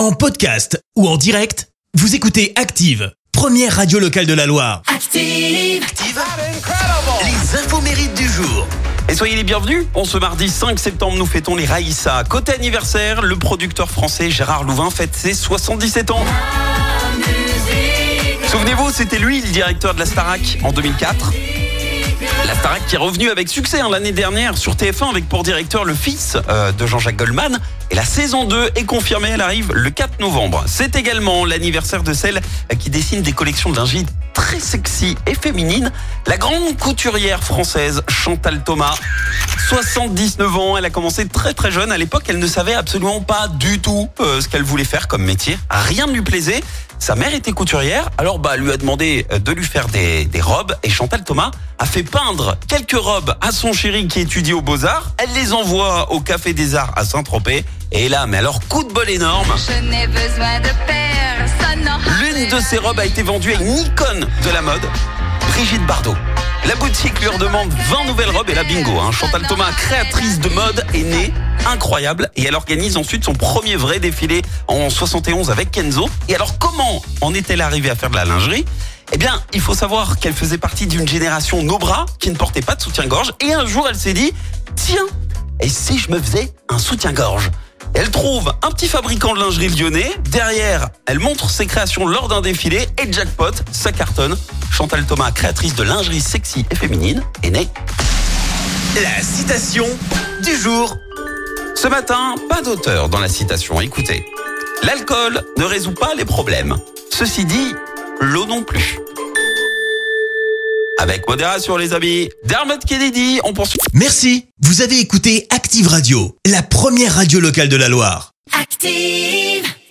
En podcast ou en direct, vous écoutez Active, première radio locale de la Loire. Active. Active Les infos mérites du jour. Et soyez les bienvenus. En ce mardi 5 septembre, nous fêtons les Raïssa. Côté anniversaire, le producteur français Gérard Louvain fête ses 77 ans. Souvenez-vous, c'était lui le directeur de la Starac en 2004. La Starac qui est revenue avec succès hein, l'année dernière sur TF1 avec pour directeur le fils euh, de Jean-Jacques Goldman. Et la saison 2 est confirmée, elle arrive le 4 novembre. C'est également l'anniversaire de celle qui dessine des collections de très sexy et féminine, la grande couturière française Chantal Thomas. 79 ans, elle a commencé très très jeune. À l'époque, elle ne savait absolument pas du tout euh, ce qu'elle voulait faire comme métier. Rien ne lui plaisait. Sa mère était couturière, alors bah elle lui a demandé euh, de lui faire des, des robes et Chantal Thomas a fait peindre quelques robes à son chéri qui étudie aux Beaux-Arts. Elle les envoie au Café des Arts à Saint-Tropez et là, mais alors coup de bol énorme. Je n'ai besoin de personne. non. L'une de ces robes a été vendue à une icône de la mode, Brigitte Bardot. La boutique lui redemande 20 nouvelles robes et la bingo. Hein. Chantal Thomas, créatrice de mode, est née incroyable et elle organise ensuite son premier vrai défilé en 71 avec Kenzo. Et alors comment en est-elle arrivée à faire de la lingerie? Eh bien, il faut savoir qu'elle faisait partie d'une génération no bras qui ne portait pas de soutien-gorge. Et un jour, elle s'est dit, tiens, et si je me faisais un soutien-gorge? Elle trouve un petit fabricant de lingerie lyonnais. Derrière, elle montre ses créations lors d'un défilé et jackpot, ça cartonne. Chantal Thomas, créatrice de lingerie sexy et féminine, est née. La citation du jour. Ce matin, pas d'auteur dans la citation. Écoutez, l'alcool ne résout pas les problèmes. Ceci dit, l'eau non plus. Avec modération, les amis. Dermot Kennedy, on poursuit. Merci, vous avez écouté Active Radio, la première radio locale de la Loire. Active.